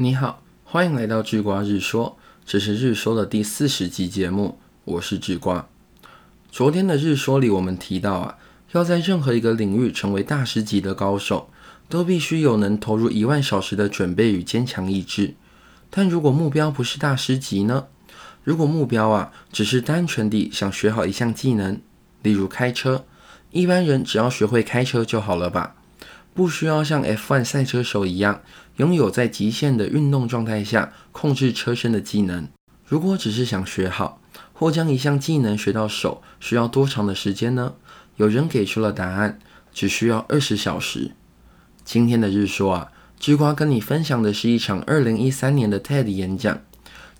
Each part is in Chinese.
你好，欢迎来到智瓜日说，这是日说的第四十集节目，我是智瓜。昨天的日说里，我们提到啊，要在任何一个领域成为大师级的高手，都必须有能投入一万小时的准备与坚强意志。但如果目标不是大师级呢？如果目标啊，只是单纯地想学好一项技能，例如开车，一般人只要学会开车就好了吧？不需要像 F1 赛车手一样拥有在极限的运动状态下控制车身的技能。如果只是想学好或将一项技能学到手，需要多长的时间呢？有人给出了答案，只需要二十小时。今天的日说啊，智瓜跟你分享的是一场二零一三年的 TED 演讲，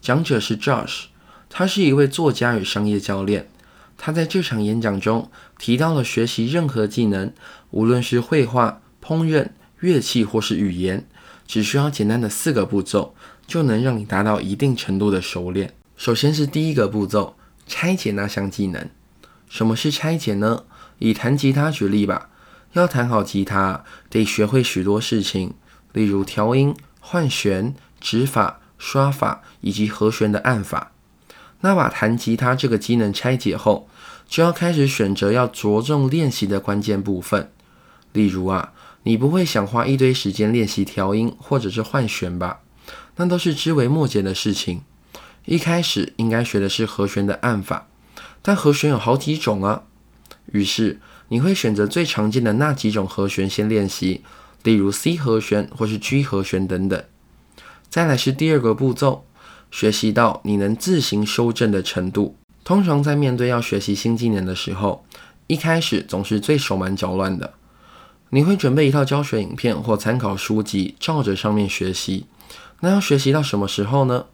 讲者是 Josh，他是一位作家与商业教练。他在这场演讲中提到了学习任何技能，无论是绘画。烹饪、乐器或是语言，只需要简单的四个步骤，就能让你达到一定程度的熟练。首先是第一个步骤，拆解那项技能。什么是拆解呢？以弹吉他举例吧。要弹好吉他，得学会许多事情，例如调音、换弦、指法、刷法以及和弦的按法。那把弹吉他这个机能拆解后，就要开始选择要着重练习的关键部分，例如啊。你不会想花一堆时间练习调音或者是换弦吧？那都是枝微末节的事情。一开始应该学的是和弦的按法，但和弦有好几种啊。于是你会选择最常见的那几种和弦先练习，例如 C 和弦或是 G 和弦等等。再来是第二个步骤，学习到你能自行修正的程度。通常在面对要学习新技能的时候，一开始总是最手忙脚乱的。你会准备一套教学影片或参考书籍，照着上面学习。那要学习到什么时候呢？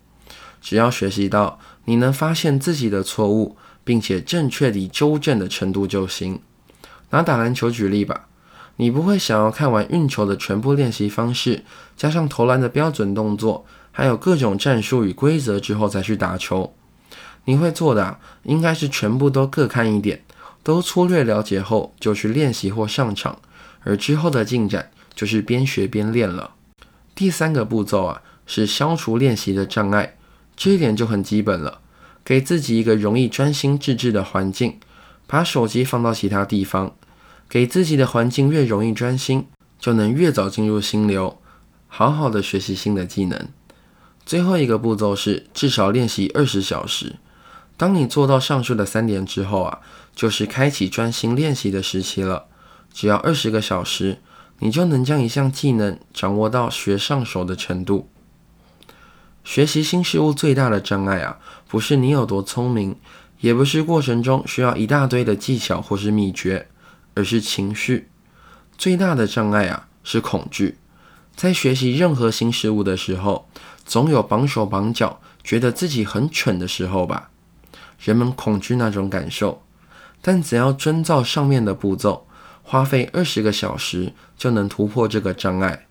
只要学习到你能发现自己的错误，并且正确地纠正的程度就行。拿打篮球举例吧，你不会想要看完运球的全部练习方式，加上投篮的标准动作，还有各种战术与规则之后再去打球。你会做的应该是全部都各看一点，都粗略了解后就去练习或上场。而之后的进展就是边学边练了。第三个步骤啊，是消除练习的障碍，这一点就很基本了。给自己一个容易专心致志的环境，把手机放到其他地方。给自己的环境越容易专心，就能越早进入心流，好好的学习新的技能。最后一个步骤是至少练习二十小时。当你做到上述的三点之后啊，就是开启专心练习的时期了。只要二十个小时，你就能将一项技能掌握到学上手的程度。学习新事物最大的障碍啊，不是你有多聪明，也不是过程中需要一大堆的技巧或是秘诀，而是情绪。最大的障碍啊，是恐惧。在学习任何新事物的时候，总有绑手绑脚，觉得自己很蠢的时候吧？人们恐惧那种感受，但只要遵照上面的步骤。花费二十个小时就能突破这个障碍。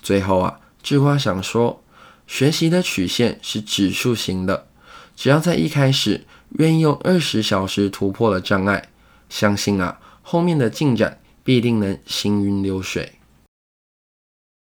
最后啊，智花想说，学习的曲线是指数型的，只要在一开始愿意用二十小时突破了障碍，相信啊，后面的进展必定能行云流水。